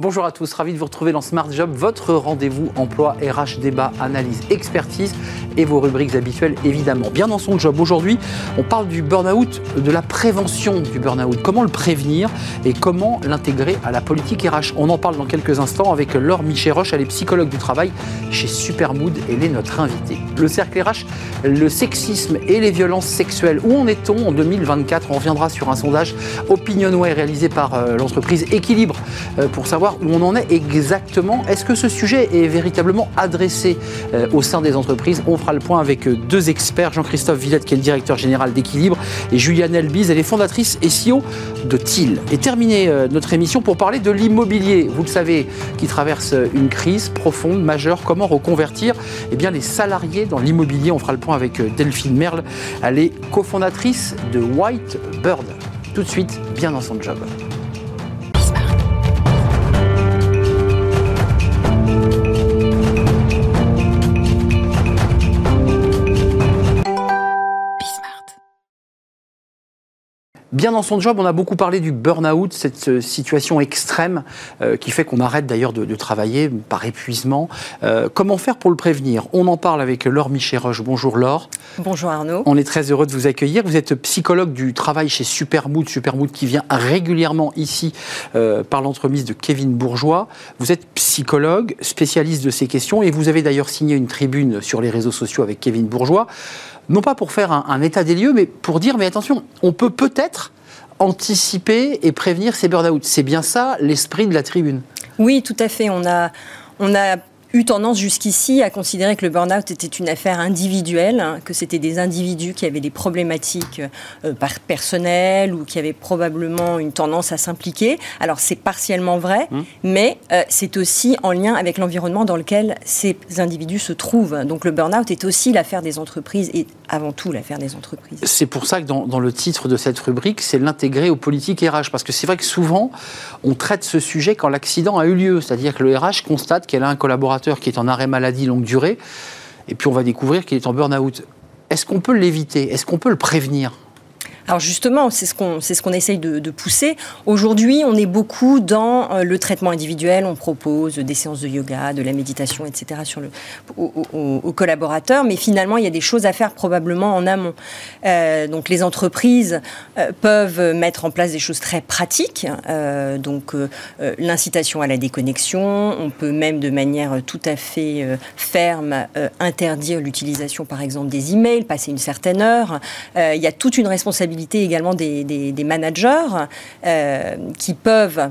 Bonjour à tous, ravi de vous retrouver dans Smart Job, votre rendez-vous emploi RH débat, analyse, expertise et vos rubriques habituelles évidemment. Bien dans son job aujourd'hui, on parle du burn-out, de la prévention du burn-out, comment le prévenir et comment l'intégrer à la politique RH. On en parle dans quelques instants avec Laure Miché-Roche, elle est psychologue du travail chez Supermood elle est notre invitée. Le cercle RH, le sexisme et les violences sexuelles. Où en est-on en 2024 On reviendra sur un sondage Opinionway réalisé par euh, l'entreprise Équilibre euh, pour savoir où on en est exactement. Est-ce que ce sujet est véritablement adressé euh, au sein des entreprises? Fera le point avec euh, deux experts, Jean-Christophe Villette qui est le directeur général d'Équilibre et Juliane Elbise, elle est fondatrice et CEO de TIL. Et terminer euh, notre émission pour parler de l'immobilier, vous le savez, qui traverse une crise profonde, majeure. Comment reconvertir eh bien, les salariés dans l'immobilier? On fera le point avec Delphine Merle, elle est cofondatrice de White Bird. Tout de suite, bien dans son job. Bien dans son job, on a beaucoup parlé du burn-out, cette euh, situation extrême euh, qui fait qu'on arrête d'ailleurs de, travailler par épuisement. Euh, comment faire pour le prévenir? On en parle avec Laure Miché-Roche. Bonjour Laure. Bonjour Arnaud. On est très heureux de vous accueillir. Vous êtes psychologue du travail chez Supermood, Supermood qui vient régulièrement ici par l'entremise de Kevin Bourgeois. Vous êtes psychologue, spécialiste de ces questions et vous avez d'ailleurs signé une tribune sur les réseaux sociaux avec Kevin Bourgeois non pas pour faire un, état des lieux, mais pour dire, mais attention, on peut peut-être anticiper et prévenir ces burn-out. C'est bien ça l'esprit de la tribune. Oui, tout à fait. On a, on a eu tendance jusqu'ici à considérer que le burn-out était une affaire individuelle, hein, que c'était des individus qui avaient des problématiques euh, personnelles ou qui avaient probablement une tendance à s'impliquer. Alors c'est partiellement vrai, mmh. mais euh, c'est aussi en lien avec l'environnement dans lequel ces individus se trouvent. Donc le burn-out est aussi l'affaire des entreprises et avant tout l'affaire des entreprises. C'est pour ça que dans, dans, le titre de cette rubrique, c'est l'intégrer aux politiques RH, parce que c'est vrai que souvent on traite ce sujet quand l'accident a eu lieu, c'est-à-dire que le RH constate qu'elle a un collaborateur qui est en arrêt maladie longue durée, et puis on va découvrir qu'il est en burn-out. Est-ce qu'on peut l'éviter? Est-ce qu'on peut le prévenir? Alors justement, c'est ce qu'on ce essaye de, pousser. Aujourd'hui, on est beaucoup dans euh, le traitement individuel. On propose des séances de yoga, de la méditation, etc. sur le aux, collaborateurs. Mais finalement, il y a des choses à faire probablement en amont. Euh, donc les entreprises euh, peuvent mettre en place des choses très pratiques. donc l'incitation à la déconnexion. On peut même de manière tout à fait ferme interdire l'utilisation, par exemple, des emails, passer une certaine heure. il y a toute une responsabilité également des, managers euh, qui peuvent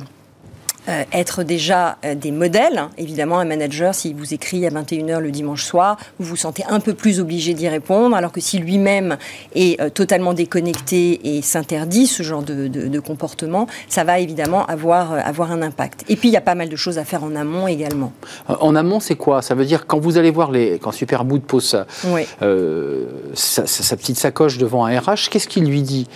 euh, être déjà euh, des modèles. Évidemment, un manager, s'il vous écrit à 21h le dimanche soir, vous vous sentez un peu plus obligé d'y répondre, alors que si lui-même est totalement déconnecté et s'interdit ce genre de, de, comportement, ça va évidemment avoir, avoir un impact. Et puis, il y a pas mal de choses à faire en amont également. En amont, c'est quoi? Ça veut dire quand vous allez voir les... Quand Superboot pose sa, sa petite sacoche devant un RH, qu'est-ce qu'il lui dit?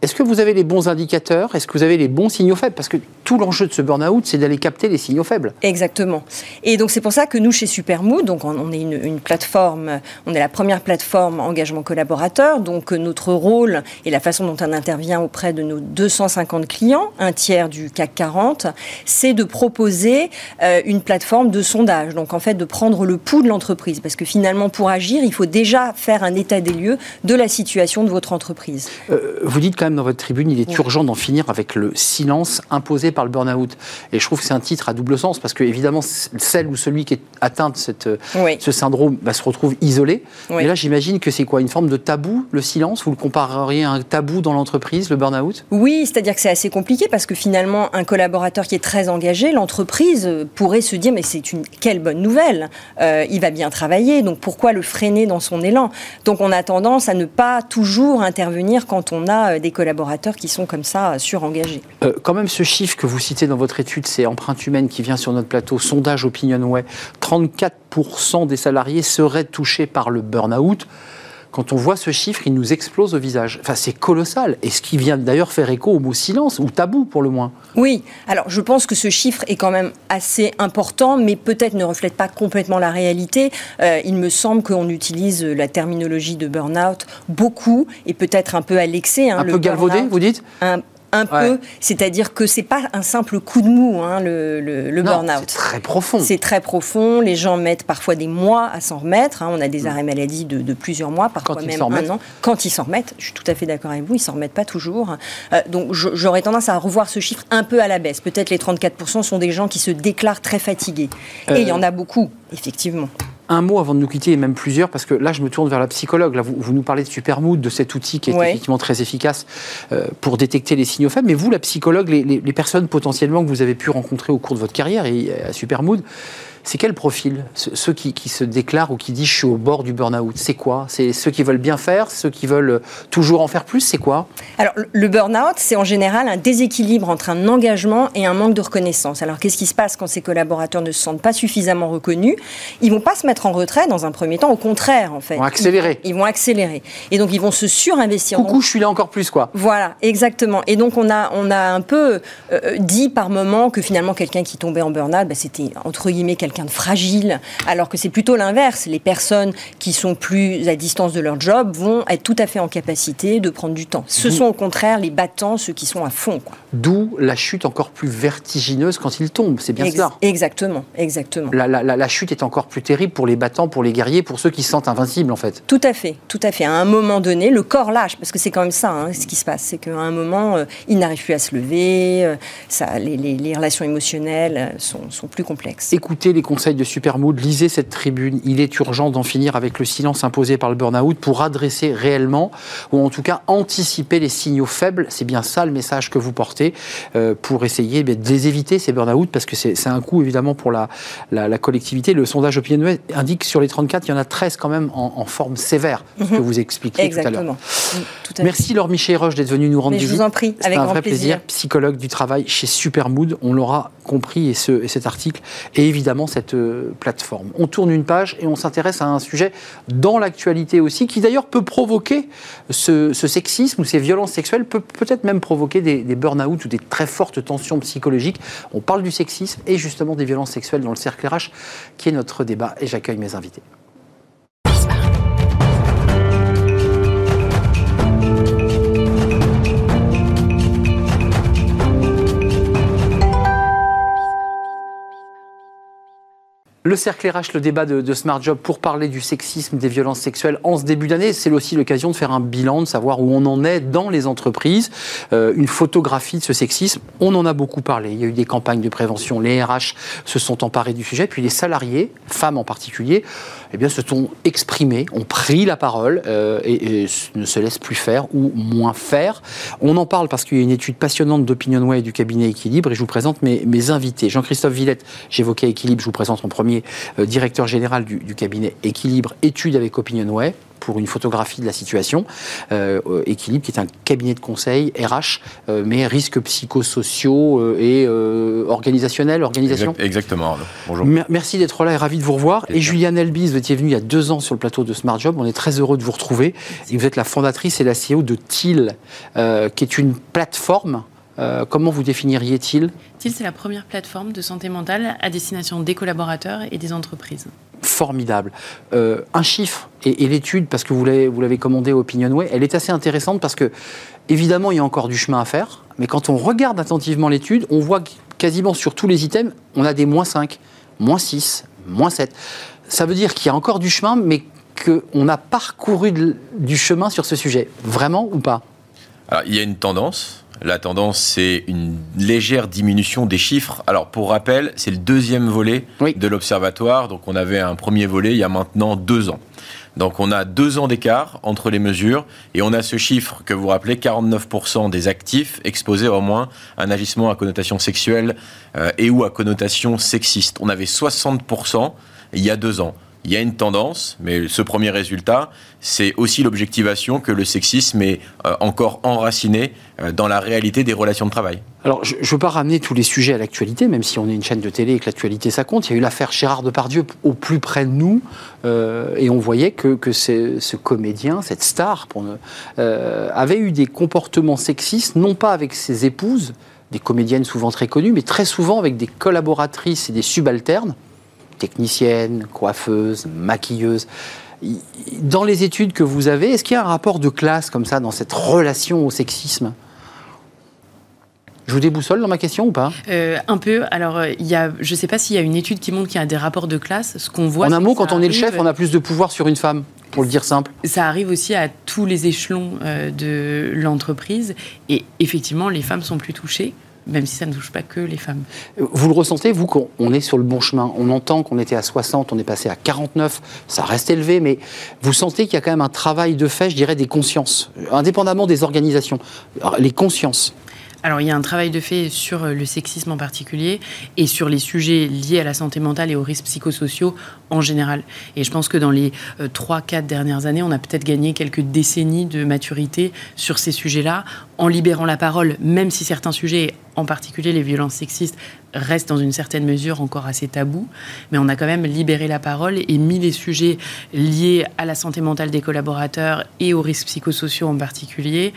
Est-ce que vous avez les bons indicateurs? Est-ce que vous avez les bons signaux faibles? Parce que tout l'enjeu de ce burn-out, c'est d'aller capter les signaux faibles. Exactement. Et donc c'est pour ça que nous, chez Supermood, donc on, est une, plateforme, on est la première plateforme engagement collaborateur. Donc notre rôle et la façon dont on intervient auprès de nos 250 clients, un tiers du CAC 40, c'est de proposer euh, une plateforme de sondage. Donc en fait de prendre le pouls de l'entreprise, parce que finalement pour agir, il faut déjà faire un état des lieux de la situation de votre entreprise. Euh, vous dites quand dans votre tribune, il est urgent d'en finir avec le silence imposé par le burn-out. Et je trouve que c'est un titre à double sens, parce que évidemment, celle ou celui qui est atteint de cette, ce syndrome bah, se retrouve isolé. Et là, j'imagine que c'est quoi Une forme de tabou, le silence? Vous le compareriez à un tabou dans l'entreprise, le burn-out? Oui, c'est-à-dire que c'est assez compliqué, parce que finalement, un collaborateur qui est très engagé, l'entreprise pourrait se dire, mais c'est une quelle bonne nouvelle euh, Il va bien travailler, donc pourquoi le freiner dans son élan? Donc on a tendance à ne pas toujours intervenir quand on a euh, des collaborateurs qui sont comme ça surengagés. Euh, quand même, ce chiffre que vous citez dans votre étude, c'est Empreinte Humaine qui vient sur notre plateau, sondage OpinionWay, 34% des salariés seraient touchés par le burn-out quand on voit ce chiffre, il nous explose au visage. Enfin, c'est colossal. Et ce qui vient d'ailleurs faire écho au mot silence, ou tabou pour le moins. Oui, alors je pense que ce chiffre est quand même assez important, mais peut-être ne reflète pas complètement la réalité. Euh, il me semble qu'on utilise la terminologie de burn-out beaucoup, et peut-être un peu à l'excès. Hein, un peu galvaudé, vous dites? Un peu, c'est-à-dire que c'est pas un simple coup de mou, hein, le, le, burn-out. C'est très profond. C'est très profond. Les gens mettent parfois des mois à s'en remettre. Hein. On a des mm. arrêts maladie de, plusieurs mois, parfois même un an. Quand ils s'en remettent, je suis tout à fait d'accord avec vous, ils s'en remettent pas toujours. Euh, donc j'aurais tendance à revoir ce chiffre un peu à la baisse. Peut-être les 34% sont des gens qui se déclarent très fatigués. Et il y en a beaucoup, effectivement. Un mot avant de nous quitter, et même plusieurs, parce que là, je me tourne vers la psychologue. Là, vous, nous parlez de Supermood, de cet outil qui est effectivement très efficace euh, pour détecter les signaux faibles. Mais vous, la psychologue, les, les, personnes potentiellement que vous avez pu rencontrer au cours de votre carrière et à Supermood, c'est quel profil Ceux qui, se déclarent ou qui disent je suis au bord du burn-out, c'est quoi? C'est ceux qui veulent bien faire, ceux qui veulent euh, toujours en faire plus, c'est quoi? Alors le burn-out, c'est en général un déséquilibre entre un engagement et un manque de reconnaissance. Alors qu'est-ce qui se passe quand ces collaborateurs ne se sentent pas suffisamment reconnus? Ils vont pas se mettre en retrait dans un premier temps, au contraire en fait. Ils vont accélérer. Ils, vont accélérer. Et donc ils vont se surinvestir. Coucou, je suis là encore plus quoi. Voilà, exactement. Et donc on a, on a un peu euh, dit par moment que finalement quelqu'un qui tombait en burn-out, bah, c'était entre guillemets quelqu'un de fragile, alors que c'est plutôt l'inverse. Les personnes qui sont plus à distance de leur job vont être tout à fait en capacité de prendre du temps. Ce sont au contraire les battants, ceux qui sont à fond. D'où la chute encore plus vertigineuse quand ils tombent, c'est bien cela. Exactement, exactement. La, la, chute est encore plus terrible pour les battants, pour les guerriers, pour ceux qui se sentent invincibles en fait. Tout à fait, tout à fait. À un moment donné, le corps lâche, parce que c'est quand même ça hein, ce qui se passe, c'est qu'à un moment, euh, il n'arrive plus à se lever, euh, ça, les, les, relations émotionnelles euh, sont, sont plus complexes. Écoutez les conseil de Supermood, lisez cette tribune. Il est urgent d'en finir avec le silence imposé par le burn-out pour adresser réellement, ou en tout cas anticiper les signaux faibles. C'est bien ça le message que vous portez euh, pour essayer de les éviter, ces burn-out, parce que c'est un coût évidemment pour la, la, collectivité. Le sondage Opinion indique que sur les 34, il y en a 13 quand même en, forme sévère, ce que mhm. vous expliquez tout à l'heure. Merci Laure Michel Roche d'être venue nous rendre visite. Je vous en prie, avec un vrai plaisir. Psychologue du travail chez Supermood, on l'aura compris et, ce, et cet article, et évidemment cette euh, plateforme. On tourne une page et on s'intéresse à un sujet dans l'actualité aussi, qui d'ailleurs peut provoquer ce, sexisme ou ces violences sexuelles, peut peut-être même provoquer des, des burn-out ou des très fortes tensions psychologiques. On parle du sexisme et justement des violences sexuelles dans le cercle RH, qui est notre débat, et j'accueille mes invités. Le cercle RH, le débat de, Smart Job pour parler du sexisme, des violences sexuelles en ce début d'année, c'est aussi l'occasion de faire un bilan, de savoir où on en est dans les entreprises, euh, une photographie de ce sexisme. On en a beaucoup parlé. Il y a eu des campagnes de prévention. Les RH se sont emparés du sujet, puis les salariés, femmes en particulier, eh bien, se sont exprimés, ont pris la parole euh, et, ne se laissent plus faire ou moins faire. On en parle parce qu'il y a une étude passionnante d'Opinionway et du cabinet Équilibre et je vous présente mes, mes invités. Jean-Christophe Villette, j'évoquais Équilibre, je vous présente en premier euh, directeur général du, cabinet Équilibre, études avec Opinionway pour une photographie de la situation. Euh, Équilibre, qui est un cabinet de conseil RH, euh, mais risques psychosociaux et organisationnels, organisation. exactement. Bonjour. merci d'être là et ravi de vous revoir. Et, Juliane Elbis, vous étiez venue il y a deux ans sur le plateau de Smart Job. On est très heureux de vous retrouver. Et vous êtes la fondatrice et la CEO de TIL, qui est une plateforme euh, comment vous définiriez TIL TIL, c'est la première plateforme de santé mentale à destination des collaborateurs et des entreprises. Formidable. Euh, un chiffre et, l'étude, parce que vous l'avez commandée au Opinionway, elle est assez intéressante parce que, évidemment, il y a encore du chemin à faire, mais quand on regarde attentivement l'étude, on voit que quasiment sur tous les items, on a des moins 5, moins 6, moins 7. Ça veut dire qu'il y a encore du chemin, mais qu'on a parcouru du chemin sur ce sujet. Vraiment ou pas? Alors, il y a une tendance la tendance, c'est une légère diminution des chiffres. Alors, pour rappel, c'est le deuxième volet de l'Observatoire. Donc, on avait un premier volet il y a maintenant deux ans. Donc, on a deux ans d'écart entre les mesures et on a ce chiffre que vous rappelez 49% des actifs exposés au moins à un agissement à connotation sexuelle euh, et ou à connotation sexiste. On avait 60% il y a deux ans il y a une tendance, mais ce premier résultat, c'est aussi l'objectivation que le sexisme est euh, encore enraciné euh, dans la réalité des relations de travail. Alors, je ne veux pas ramener tous les sujets à l'actualité, même si on est une chaîne de télé et que l'actualité, ça compte. Il y a eu l'affaire Gérard Depardieu au plus près de nous, euh, et on voyait que, ce comédien, cette star, avait eu des comportements sexistes, non pas avec ses épouses, des comédiennes souvent très connues, mais très souvent avec des collaboratrices et des subalternes technicienne, coiffeuse, maquilleuse. Dans les études que vous avez, est-ce qu'il y a un rapport de classe comme ça dans cette relation au sexisme? Je vous déboussole dans ma question ou pas? Un peu. Alors, il y a, je ne sais pas s'il y a une étude qui montre qu'il y a des rapports de classe. Ce qu'on voit. En un mot, quand on est le chef, on a plus de pouvoir sur une femme pour le dire simple Ça arrive aussi à tous les échelons de l'entreprise. Et effectivement, les femmes sont plus touchées même si ça ne touche pas que les femmes. Vous le ressentez, vous, qu'on est sur le bon chemin? On entend qu'on était à 60, on est passé à 49, ça reste élevé, mais vous sentez qu'il y a quand même un travail de fait, je dirais, des consciences, indépendamment des organisations, les consciences alors, il y a un travail de fait sur le sexisme en particulier et sur les sujets liés à la santé mentale et aux risques psychosociaux en général. Et je pense que dans les 3-4 euh, dernières années, on a peut-être gagné quelques décennies de maturité sur ces sujets-là en libérant la parole, même si certains sujets en particulier les violences sexistes, restent dans une certaine mesure encore assez tabous. Mais on a quand même libéré la parole et mis les sujets liés à la santé mentale des collaborateurs et aux risques psychosociaux en particulier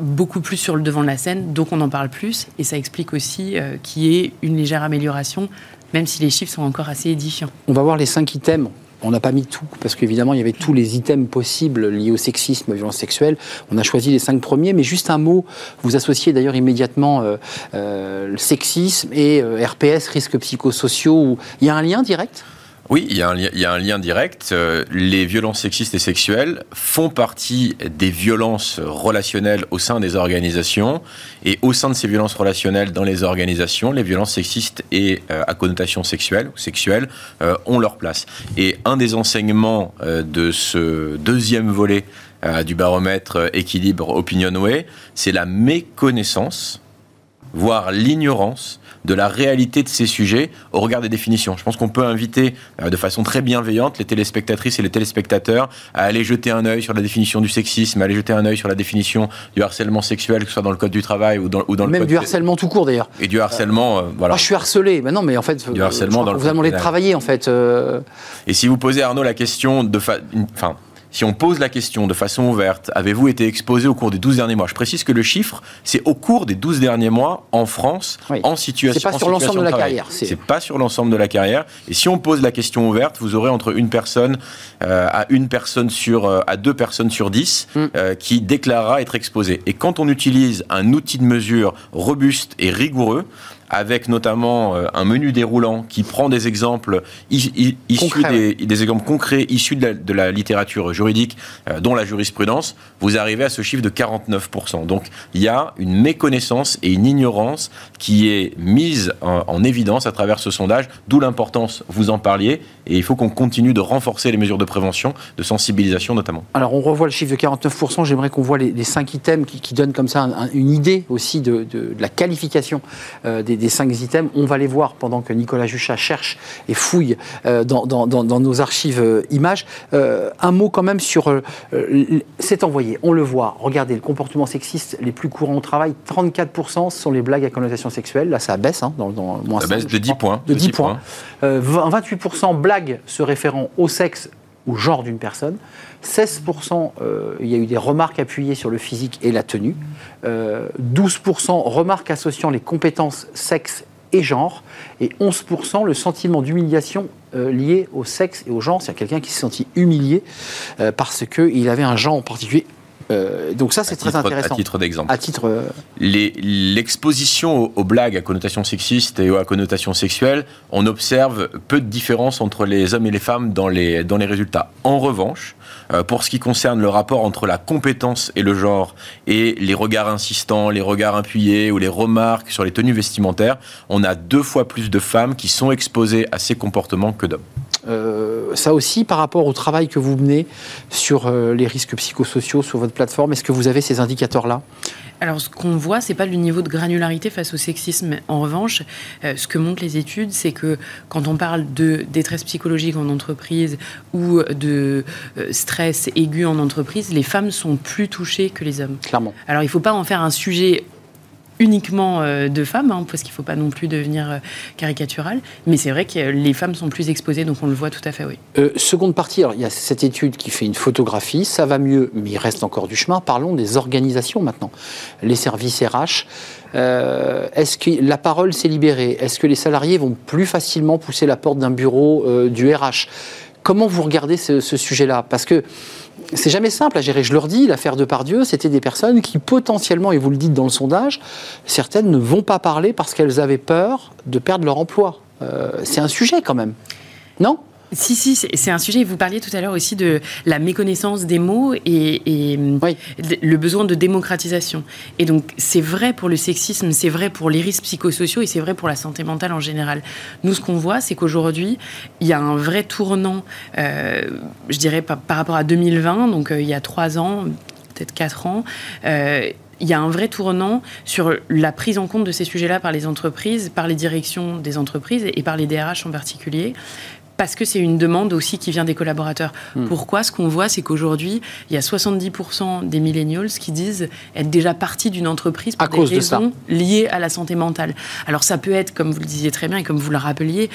beaucoup plus sur le devant de la scène, donc on en parle plus. Et ça explique aussi euh, qu'il y ait une légère amélioration, même si les chiffres sont encore assez édifiants. On va voir les cinq items on n'a pas mis tout, parce qu'évidemment, il y avait tous les items possibles liés au sexisme, aux violences sexuelles. On a choisi les cinq premiers, mais juste un mot. Vous associez d'ailleurs immédiatement euh, euh, le sexisme et euh, RPS, risques psychosociaux. Il y a un lien direct? Oui, il y, a un, lien direct. Euh, les violences sexistes et sexuelles font partie des violences relationnelles au sein des organisations. Et au sein de ces violences relationnelles dans les organisations, les violences sexistes et euh, à connotation sexuelle sexuelle euh, ont leur place. Et un des enseignements de ce deuxième volet du baromètre équilibre Opinionway, c'est la méconnaissance, voire l'ignorance de la réalité de ces sujets au regard des définitions. Je pense qu'on peut inviter euh, de façon très bienveillante les téléspectatrices et les téléspectateurs à aller jeter un œil sur la définition du sexisme, à aller jeter un œil sur la définition du harcèlement sexuel, que ce soit dans le code du travail ou dans, ou dans le Même du harcèlement tout court d'ailleurs. Et du harcèlement, euh, voilà. Moi je suis harcelé, mais non, mais en fait, du harcèlement dans vous allez travailler en fait. Euh. Et si vous posez Arnaud la question de, enfin, si on pose la question de façon ouverte, avez-vous été exposé au cours des 12 derniers mois? Je précise que le chiffre, c'est au cours des 12 derniers mois en France, en situation. C'est pas sur l'ensemble de la carrière. C'est pas sur l'ensemble de la carrière. Et si on pose la question ouverte, vous aurez entre une personne euh, à une personne sur euh, à deux personnes sur dix mm. euh, qui déclarera être exposée. Et quand on utilise un outil de mesure robuste et rigoureux, avec notamment euh, un menu déroulant qui prend des exemples issus des, exemples concrets issus de la, littérature juridique, euh, dont la jurisprudence, vous arrivez à ce chiffre de 49%. Donc il y a une méconnaissance et une ignorance qui est mise en, évidence à travers ce sondage, d'où l'importance, vous en parliez, et il faut qu'on continue de renforcer les mesures de prévention, de sensibilisation notamment. Alors on revoit le chiffre de 49%, j'aimerais qu'on voit les, cinq items qui, donnent comme ça une idée aussi de, la qualification euh, des des cinq items. On va les voir pendant que Nicolas Juchat cherche et fouille euh, dans, nos archives euh, images. Euh, un mot quand même sur c'est envoyé, on le voit. Regardez, le comportement sexiste les plus courants au travail, 34% sont les blagues à connotation sexuelle. Là, ça baisse, hein, dans, moins Ça baisse de 10 points. De 10, points. 28% blagues se référant au sexe genre d'une personne. 16%, euh, il y a eu des remarques appuyées sur le physique et la tenue. 12% euh, remarques associant les compétences sexe et genre. Et 11% le sentiment d'humiliation euh, lié au sexe et au genre. C'est quelqu'un qui s'est senti humilié parce qu'il avait un genre en particulier euh, donc ça, c'est très intéressant. À titre d'exemple. À titre. Euh, l'exposition aux, blagues à connotation sexiste et à connotation sexuelle, on observe peu de différence entre les hommes et les femmes dans les, dans les résultats. En revanche, euh, pour ce qui concerne le rapport entre la compétence et le genre et les regards insistants, les regards appuyés ou les remarques sur les tenues vestimentaires, on a deux fois plus de femmes qui sont exposées à ces comportements que d'hommes. Euh, ça aussi, par rapport au travail que vous menez sur euh, les risques psychosociaux sur votre plateforme, est-ce que vous avez ces indicateurs-là? Alors, ce qu'on voit, c'est pas le niveau de granularité face au sexisme. En revanche, euh, ce que montrent les études, c'est que quand on parle de détresse psychologique en entreprise ou de stress aigu en entreprise, les femmes sont plus touchées que les hommes. Clairement. Alors, il ne faut pas en faire un sujet uniquement euh, de femmes, hein, parce qu'il ne faut pas non plus devenir euh, caricatural. Mais c'est vrai que les femmes sont plus exposées, donc on le voit tout à fait, oui. Euh, seconde partie, alors il y a cette étude qui fait une photographie, ça va mieux, mais il reste encore du chemin. Parlons des organisations maintenant. Les services RH. Est-ce que la parole s'est libérée? Est-ce que les salariés vont plus facilement pousser la porte d'un bureau du RH Comment vous regardez ce, sujet-là? Parce que c'est jamais simple à gérer. Je leur dis, l'affaire de Pardieu, c'était des personnes qui potentiellement, et vous le dites dans le sondage, certaines ne vont pas parler parce qu'elles avaient peur de perdre leur emploi. Euh, c'est un sujet quand même. Non? Si, si, c'est un sujet. Vous parliez tout à l'heure aussi de la méconnaissance des mots et, le besoin de démocratisation. Et donc, c'est vrai pour le sexisme, c'est vrai pour les risques psychosociaux et c'est vrai pour la santé mentale en général. Nous, ce qu'on voit, c'est qu'aujourd'hui, il y a un vrai tournant, euh, je dirais, par, rapport à 2020, donc euh, il y a trois ans, peut-être quatre ans. Euh, il y a un vrai tournant sur la prise en compte de ces sujets-là par les entreprises, par les directions des entreprises et par les DRH en particulier parce que c'est une demande aussi qui vient des collaborateurs. Hmm. Pourquoi Ce qu'on voit, c'est qu'aujourd'hui, il y a 70% des millennials qui disent être déjà partis d'une entreprise pour des raisons liées à la santé mentale. Alors ça peut être, comme vous le disiez très bien et comme vous le rappeliez,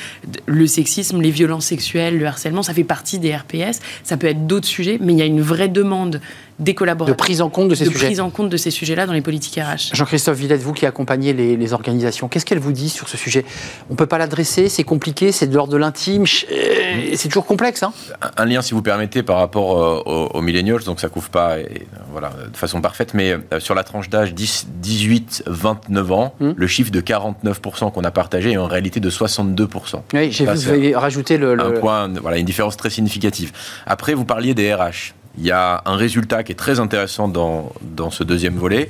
le sexisme, les violences sexuelles, le harcèlement, ça fait partie des RPS. Ça peut être d'autres sujets, mais il y a une vraie demande des collaborateurs. De prise en compte de ces de sujets. prise en compte de ces sujets-là dans les politiques RH. Jean-Christophe Villette, vous qui accompagnez les, organisations, qu'est-ce qu'elle vous dit sur ce sujet? On ne peut pas l'adresser, c'est compliqué, c'est de l'ordre de l'intime, c'est toujours complexe. Hein un, lien, si vous permettez, par rapport euh, aux, millennials, donc ça couvre pas et, voilà, de façon parfaite, mais euh, sur la tranche d'âge 18-29 ans, hmm. le chiffre de 49% qu'on a partagé est en réalité de 62%. Oui, j'ai vu, vous avez rajouté le, Un point, voilà, une différence très significative. Après, vous parliez des RH il y a un résultat qui est très intéressant dans, dans ce deuxième volet,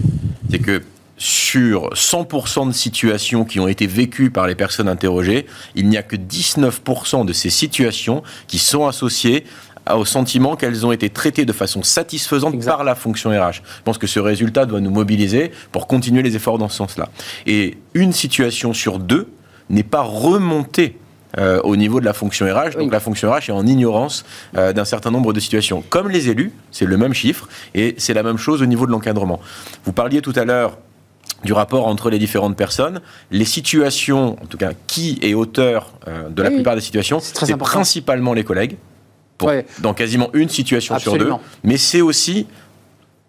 c'est que sur 100% de situations qui ont été vécues par les personnes interrogées, il n'y a que 19% de ces situations qui sont associées au sentiment qu'elles ont été traitées de façon satisfaisante par la fonction RH. Je pense que ce résultat doit nous mobiliser pour continuer les efforts dans ce sens-là. Et une situation sur deux n'est pas remontée euh, au niveau de la fonction RH. Donc la fonction RH est en ignorance euh, d'un certain nombre de situations. Comme les élus, c'est le même chiffre, et c'est la même chose au niveau de l'encadrement. Vous parliez tout à l'heure du rapport entre les différentes personnes. Les situations, en tout cas, qui est auteur euh, de la plupart des situations, c'est principalement les collègues. Dans quasiment une situation sur deux. Mais c'est aussi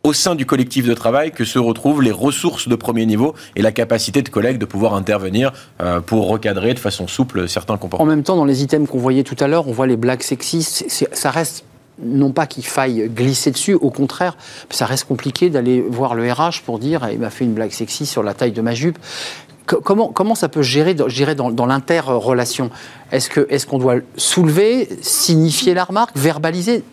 au sein du collectif de travail que se retrouvent les ressources de premier niveau et la capacité de collègues de pouvoir intervenir euh, pour recadrer de façon souple certains comportements. En même temps, dans les items qu'on voyait tout à l'heure, on voit les blagues sexistes. Ça reste non pas qu'il faille glisser dessus, au contraire, ça reste compliqué d'aller voir le RH pour dire il m'a fait une blague sexiste sur la taille de ma jupe. Comment, ça peut gérer, gérer dans, l'inter-relation? Est-ce qu'on est qu'on doit soulever, signifier la remarque, verbaliser?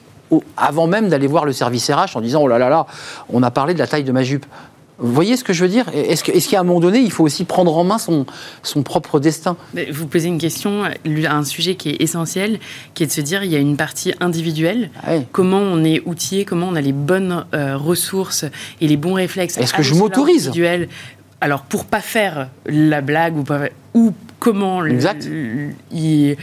Avant même d'aller voir le service RH en disant oh là là là, on a parlé de la taille de ma jupe. Vous voyez ce que je veux dire? Est-ce qu'à un moment donné, il faut aussi prendre en main son, son propre destin? Vous posez une question, un sujet qui est essentiel, qui est de se dire il y a une partie individuelle, ah comment on est outillé, comment on a les bonnes euh, ressources et les bons réflexes. Est-ce que je m'autorise? Alors, pour pas faire la blague ou, ou comment y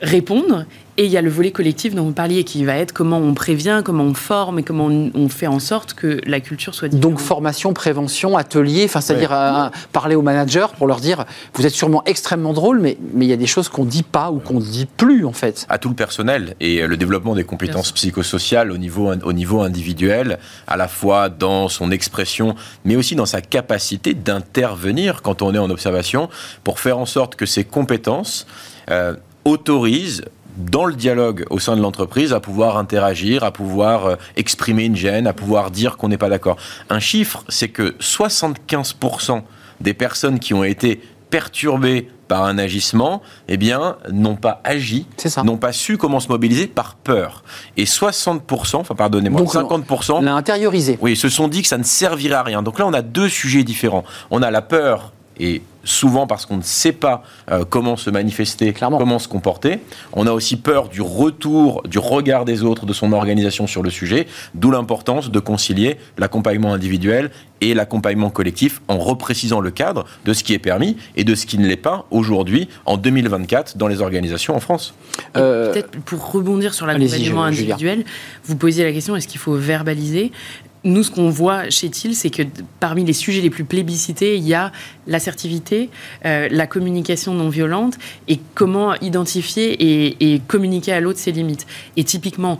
répondre et il y a le volet collectif dont vous parliez, qui va être comment on prévient, comment on forme et comment on, fait en sorte que la culture soit différente. Donc formation, prévention, atelier, enfin c'est-à-dire euh, parler aux managers pour leur dire vous êtes sûrement extrêmement drôle, mais mais il y a des choses qu'on dit pas ou qu'on dit plus en fait. À tout le personnel et le développement des compétences psychosociales au niveau au niveau individuel, à la fois dans son expression, mais aussi dans sa capacité d'intervenir quand on est en observation pour faire en sorte que ces compétences euh, autorisent dans le dialogue au sein de l'entreprise à pouvoir interagir, à pouvoir euh, exprimer une gêne, à pouvoir dire qu'on n'est pas d'accord. Un chiffre, c'est que 75% des personnes qui ont été perturbées par un agissement, eh bien, n'ont pas agi, n'ont pas su comment se mobiliser par peur. Et 60%, enfin pardonnez-moi, 50%... L'a intériorisé. Oui, se sont dit que ça ne servirait à rien. Donc là, on a deux sujets différents. On a la peur et souvent parce qu'on ne sait pas euh, comment se manifester, comment se comporter. On a aussi peur du retour, du regard des autres, de son organisation sur le sujet, d'où l'importance de concilier l'accompagnement individuel et l'accompagnement collectif en reprécisant le cadre de ce qui est permis et de ce qui ne l'est pas aujourd'hui, en 2024, dans les organisations en France. Euh, peut-être pour rebondir sur l'accompagnement individuel, vous posiez la question est-ce qu'il faut verbaliser nous, ce qu'on voit chez TIL, c'est que parmi les sujets les plus plébiscités, il y a l'assertivité, euh, la communication non violente et comment identifier et, communiquer à l'autre ses limites. Et typiquement,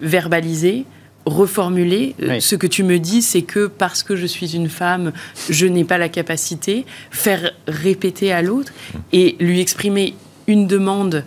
verbaliser, reformuler. Euh, ce que tu me dis, c'est que parce que je suis une femme, je n'ai pas la capacité, faire répéter à l'autre et lui exprimer une demande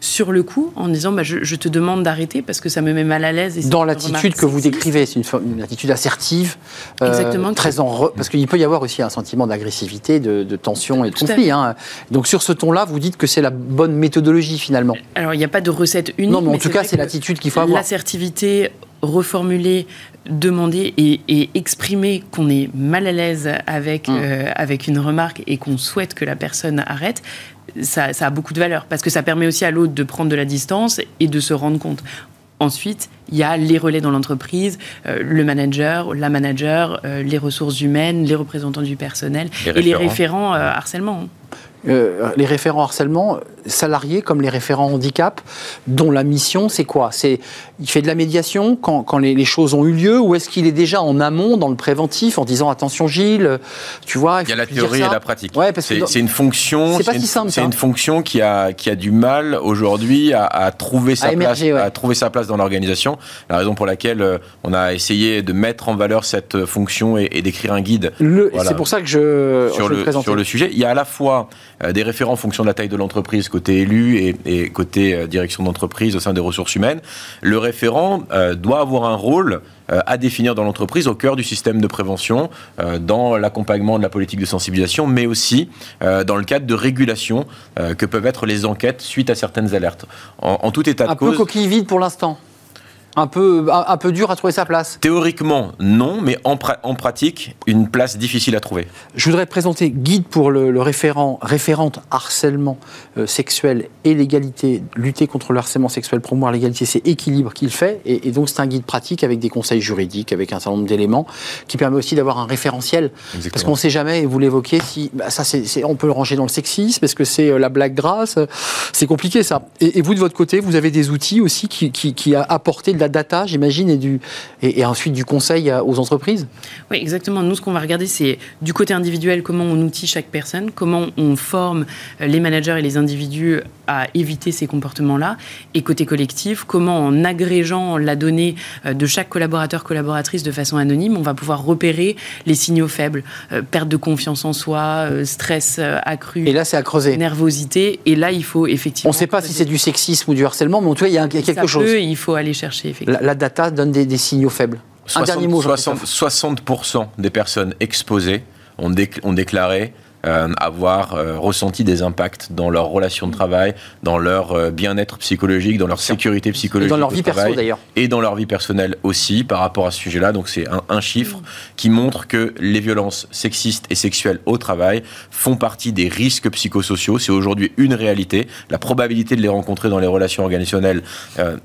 sur le coup en disant bah, je, te demande d'arrêter parce que ça me met mal à l'aise. Dans l'attitude que vous décrivez, c'est une, attitude assertive, euh, Exactement, très en parce qu'il peut y avoir aussi un sentiment d'agressivité, de, tension et de conflit. Hein. Donc sur ce ton-là, vous dites que c'est la bonne méthodologie finalement. Alors il n'y a pas de recette unique. Non, mais en tout cas, c'est l'attitude qu'il faut avoir. L'assertivité reformuler, demander et, exprimer qu'on est mal à l'aise avec, mm. euh, avec une remarque et qu'on souhaite que la personne arrête, ça, a beaucoup de valeur parce que ça permet aussi à l'autre de prendre de la distance et de se rendre compte. Ensuite, il y a les relais dans l'entreprise, euh, le manager, la manager, euh, les ressources humaines, les représentants du personnel et les référents harcèlement. Euh, les référents harcèlement salariés comme les référents handicap, dont la mission c'est quoi? C'est il fait de la médiation quand, quand les, choses ont eu lieu ou est-ce qu'il est déjà en amont dans le préventif en disant attention Gilles, tu vois Il, y a la théorie et la pratique. Ouais, c'est une fonction. C'est C'est une fonction qui a qui a du mal aujourd'hui à, trouver sa place, à trouver sa place dans l'organisation. La raison pour laquelle euh, on a essayé de mettre en valeur cette fonction et, d'écrire un guide. C'est pour ça que je sur le, sur le sujet. Il y a à la fois euh, des référents en fonction de la taille de l'entreprise, côté élu et, côté euh, direction d'entreprise au sein des ressources humaines. Le référent euh, doit avoir un rôle à définir dans l'entreprise au cœur du système de prévention, dans l'accompagnement de la politique de sensibilisation, mais aussi dans le cadre de régulation que peuvent être les enquêtes suite à certaines alertes. En, tout état de cause. Un peu coquille vide pour l'instant un peu, un, peu dur à trouver sa place. Théoriquement, non, mais en, en, pratique, une place difficile à trouver. Je voudrais présenter guide pour le, référent, référente harcèlement euh, sexuel et l'égalité, lutter contre le harcèlement sexuel, promouvoir l'égalité, c'est équilibre qu'il fait, et, donc c'est un guide pratique avec des conseils juridiques, avec un certain nombre d'éléments, qui permet aussi d'avoir un référentiel, parce qu'on ne sait jamais, et vous l'évoquez, si bah, ça, c'est, on peut le ranger dans le sexisme, est-ce que c'est euh, la blague grasse? C'est compliqué ça. Et, vous de votre côté, vous avez des outils aussi qui, qui, qui apporté la data, j'imagine, et, du, et, ensuite du conseil aux entreprises Oui, exactement. Nous, ce qu'on va regarder, c'est du côté individuel, comment on outille chaque personne, comment on forme euh, les managers et les individus à éviter ces comportements-là, et côté collectif, comment en agrégeant la donnée euh, de chaque collaborateur, collaboratrice de façon anonyme, on va pouvoir repérer les signaux faibles, euh, perte de confiance en soi, stress accru. Et là, c'est à creuser. Nervosité. Et là, il faut effectivement. On ne sait pas si c'est du sexisme ou du harcèlement, mais en tout cas, il y a, quelque chose. il faut aller chercher la, data donne des, signaux faibles. Un dernier mot, 60, 60% des personnes exposées ont, ont déclaré euh, avoir euh, ressenti des impacts dans leur relation de travail, dans leur euh, bien-être psychologique, dans leur sécurité psychologique. Et dans leur vie personnelle d'ailleurs. Et dans leur vie personnelle aussi par rapport à ce sujet-là. Donc c'est un, chiffre qui montre que les violences sexistes et sexuelles au travail font partie des risques psychosociaux. C'est aujourd'hui une réalité. La probabilité de les rencontrer dans les relations organisationnelles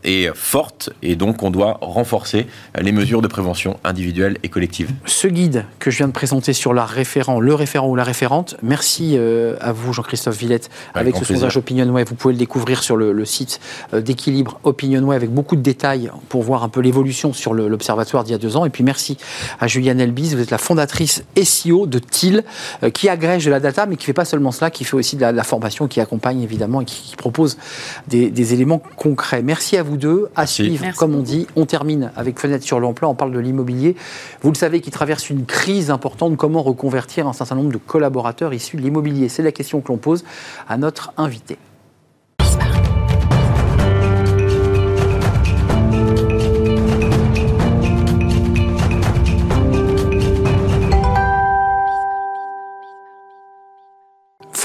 est forte et donc on doit renforcer les mesures de prévention individuelle et collective. Ce guide que je viens de présenter sur la référent, le référent ou la référente, Merci euh, à vous, Jean-Christophe Villette, avec, ce sondage Opinionway. Vous pouvez le découvrir sur le, site euh, d'équilibre Opinionway avec beaucoup de détails pour voir un peu l'évolution sur l'Observatoire d'il y a deux ans. Et puis merci à Juliane Elbis, vous êtes la fondatrice SEO de TIL, euh, qui agrège de la data, mais qui ne fait pas seulement cela, qui fait aussi de la, formation, qui accompagne évidemment et qui, propose des, éléments concrets. Merci à vous deux. À suivre, comme on dit. On termine avec Fenêtre sur l'emploi. On parle de l'immobilier. Vous le savez, qui traverse une crise importante. Comment reconvertir un certain nombre de collaborateurs issus de l'immobilier C'est la question que l'on pose à notre invité.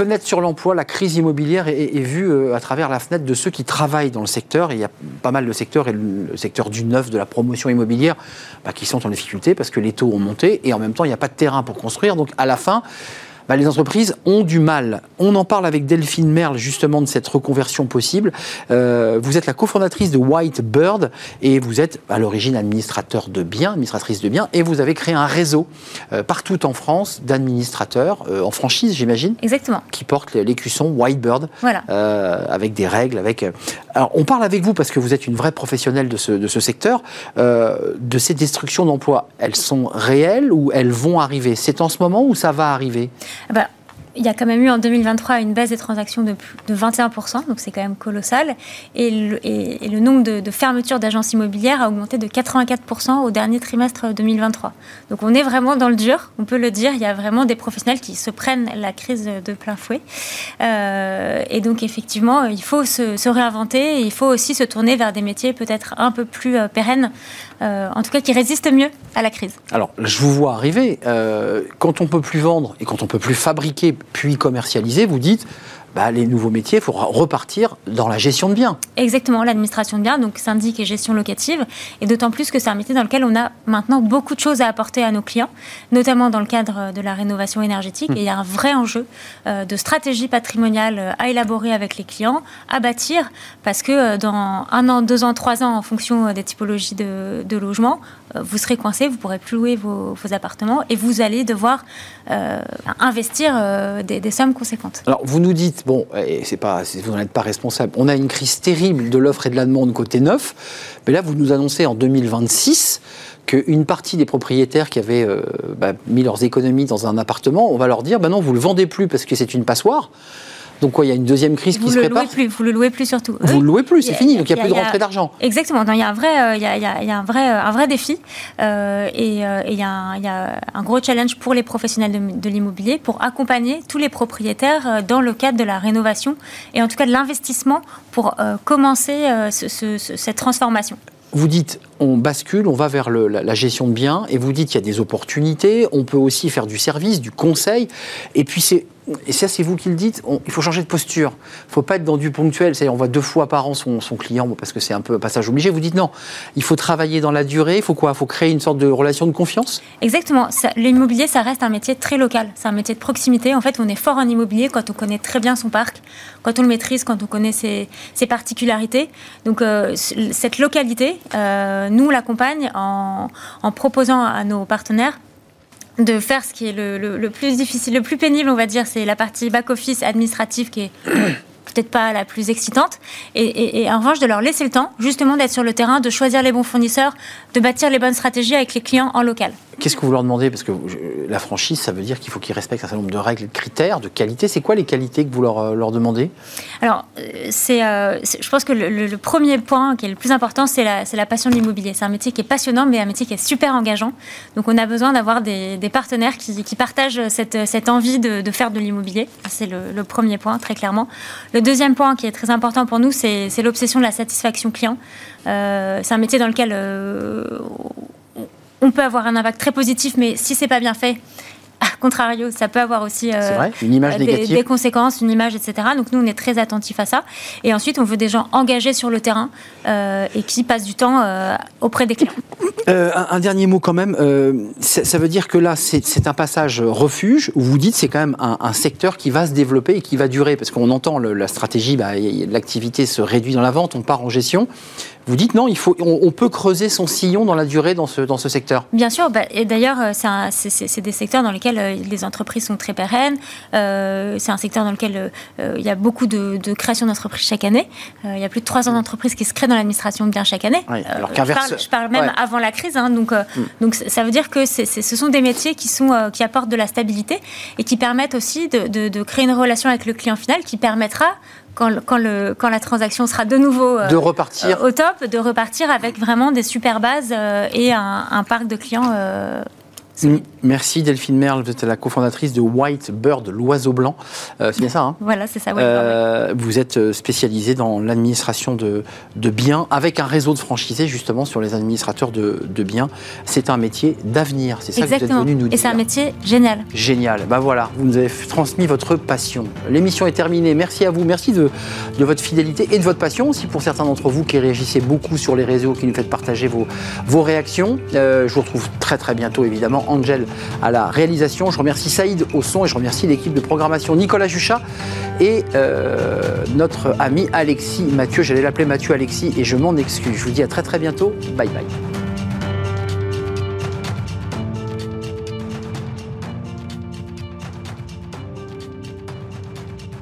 fenêtre sur l'emploi, la crise immobilière est, vue euh, à travers la fenêtre de ceux qui travaillent dans le secteur. il y a pas mal de secteurs, et le secteur du neuf, de la promotion immobilière, bah, qui sont en difficulté parce que les taux ont monté et en même temps, il n'y a pas de terrain pour construire. Donc à la fin, bah, les entreprises ont du mal. On en parle avec Delphine Merle justement de cette reconversion possible. Euh, vous êtes la cofondatrice de White Bird et vous êtes à l'origine administrateur de biens, administratrice de biens, et vous avez créé un réseau euh, partout en France d'administrateurs, euh, en franchise j'imagine. Exactement. Qui portent l'écusson White Bird. Voilà. avec des règles, avec... Alors on parle avec vous parce que vous êtes une vraie professionnelle de ce, de ce secteur, de ces destructions d'emplois. Elles sont réelles ou elles vont arriver? C'est en ce moment ou ça va arriver? Ah bah, il y a quand même eu en 2023 une baisse des transactions de, de 21%, donc c'est quand même colossal. Et le, nombre de, fermetures d'agences immobilières a augmenté de 84% au dernier trimestre 2023. Donc on est vraiment dans le dur, on peut le dire. Il y a vraiment des professionnels qui se prennent la crise de plein fouet. Euh, et donc effectivement, il faut se, réinventer il faut aussi se tourner vers des métiers peut-être un peu plus euh, pérennes, euh, en tout cas qui résistent mieux à la crise. Alors je vous vois arriver. Quand on peut plus vendre et quand on peut plus fabriquer puis commercialiser, vous dites bah, les nouveaux métiers, il faut repartir dans la gestion de biens. Exactement, l'administration de biens, donc syndic et gestion locative, et d'autant plus que c'est un métier dans lequel on a maintenant beaucoup de choses à apporter à nos clients, notamment dans le cadre de la rénovation énergétique. Mmh. Et il y a un vrai enjeu euh, de stratégie patrimoniale euh, à élaborer avec les clients, à bâtir, parce que euh, dans un an, deux ans, trois ans, en fonction des typologies de, de logements, vous serez coincé, vous ne pourrez plus louer vos, appartements et vous allez devoir euh, investir euh, des, sommes conséquentes. Alors, vous nous dites, bon, et c'est pas, vous n'en êtes pas responsable, on a une crise terrible de l'offre et de la demande côté neuf, mais là, vous nous annoncez en 2026 qu'une partie des propriétaires qui avaient euh, bah, mis leurs économies dans un appartement, on va leur dire, ben non, vous ne le vendez plus parce que c'est une passoire. Donc quoi, il y a une deuxième crise vous qui se prépare plus, Vous le louez plus surtout. Vous oui. le louez plus, c'est fini, donc il n'y a, a, plus de rentrée d'argent. Exactement, il y a un vrai, il y a, il y a un vrai, un vrai défi euh, et, euh, il, y a, il y a un gros challenge pour les professionnels de, de l'immobilier pour accompagner tous les propriétaires euh, dans le cadre de la rénovation et en tout cas de l'investissement pour euh, commencer euh, ce, ce, cette transformation vous dites on bascule, on va vers la, gestion de biens, et vous dites qu'il y a des opportunités, on peut aussi faire du service, du conseil, et puis c'est ça c'est vous qui le dites, il faut changer de posture. Il ne faut pas être dans du ponctuel, c'est-à-dire on voit deux fois par an son, son client parce que c'est un peu un passage obligé. Vous dites non, il faut travailler dans la durée, il faut quoi Il faut créer une sorte de relation de confiance? Exactement. L'immobilier, ça reste un métier très local, c'est un métier de proximité. En fait, on est fort en immobilier quand on connaît très bien son parc, quand on le maîtrise, quand on connaît ses, ses particularités. Donc euh, cette localité, euh, nous on l'accompagne en, proposant à nos partenaires de faire ce qui est le, plus difficile, le plus pénible, on va dire, c'est la partie back-office administrative qui est peut-être pas la plus excitante, et, et, et, en revanche de leur laisser le temps justement d'être sur le terrain, de choisir les bons fournisseurs, de bâtir les bonnes stratégies avec les clients en local. Qu'est-ce que vous leur demandez? Parce que la franchise, ça veut dire qu'il faut qu'ils respectent un certain nombre de règles, de critères, de qualité. C'est quoi les qualités que vous leur, euh, leur demandez? Alors, c'est, euh, je pense que le, premier point qui est le plus important, c'est la, la, passion de l'immobilier. C'est un métier qui est passionnant, mais un métier qui est super engageant. Donc, on a besoin d'avoir des, des, partenaires qui, qui, partagent cette, cette envie de, de, faire de l'immobilier. C'est le, premier point, très clairement. Le deuxième point qui est très important pour nous, c'est, l'obsession de la satisfaction client. Euh, c'est un métier dans lequel euh, on peut avoir un impact très positif, mais si c'est pas bien fait, contrario, ça peut avoir aussi euh, vrai, une image des, des, conséquences, une image, etc. Donc nous, on est très attentifs à ça. Et ensuite, on veut des gens engagés sur le terrain euh, et qui passent du temps euh, auprès des clients. Euh, un, un, dernier mot quand même. Ça, ça, veut dire que là, c'est un passage refuge où vous dites c'est quand même un, un, secteur qui va se développer et qui va durer? Parce qu'on entend le, la stratégie, bah, l'activité se réduit dans la vente, on part en gestion. Vous dites non, il faut, on, on, peut creuser son sillon dans la durée dans ce, dans ce secteur. Bien sûr, bah, et d'ailleurs, c'est des secteurs dans lesquels euh, les entreprises sont très pérennes. Euh, c'est un secteur dans lequel euh, il y a beaucoup de, de création d'entreprises chaque année. Euh, il y a plus de 300 entreprises qui se créent dans l'administration de biens chaque année. Oui, alors je, parle, je parle même ouais. avant la crise. Hein, donc, mm. donc ça veut dire que c est, c est, ce sont des métiers qui, sont, qui apportent de la stabilité et qui permettent aussi de, de, de créer une relation avec le client final qui permettra quand, quand, le, quand, la transaction sera de nouveau euh, de repartir. Euh, au top, de repartir avec vraiment des super bases euh, et un, un, parc de clients Merci Delphine Merle, vous êtes la cofondatrice de White Bird, l'oiseau blanc. Euh, c'est bien ça, hein? Voilà, c'est ça. Euh, vous êtes spécialisée dans l'administration de, de, biens, avec un réseau de franchisés justement sur les administrateurs de, de biens. C'est un métier d'avenir, c'est ça Exactement. que vous êtes venu nous dire. Et c'est un métier génial. Génial. Ben voilà, vous nous avez transmis votre passion. L'émission est terminée. Merci à vous, merci de, de votre fidélité et de votre passion aussi pour certains d'entre vous qui réagissez beaucoup sur les réseaux, qui nous faites partager vos, vos réactions. Euh, je vous retrouve très très bientôt évidemment. Angel à la réalisation. Je remercie Saïd au son et je remercie l'équipe de programmation Nicolas Juchat et euh, notre ami Alexis Mathieu. J'allais l'appeler Mathieu Alexis et je m'en excuse. Je vous dis à très très bientôt. Bye bye.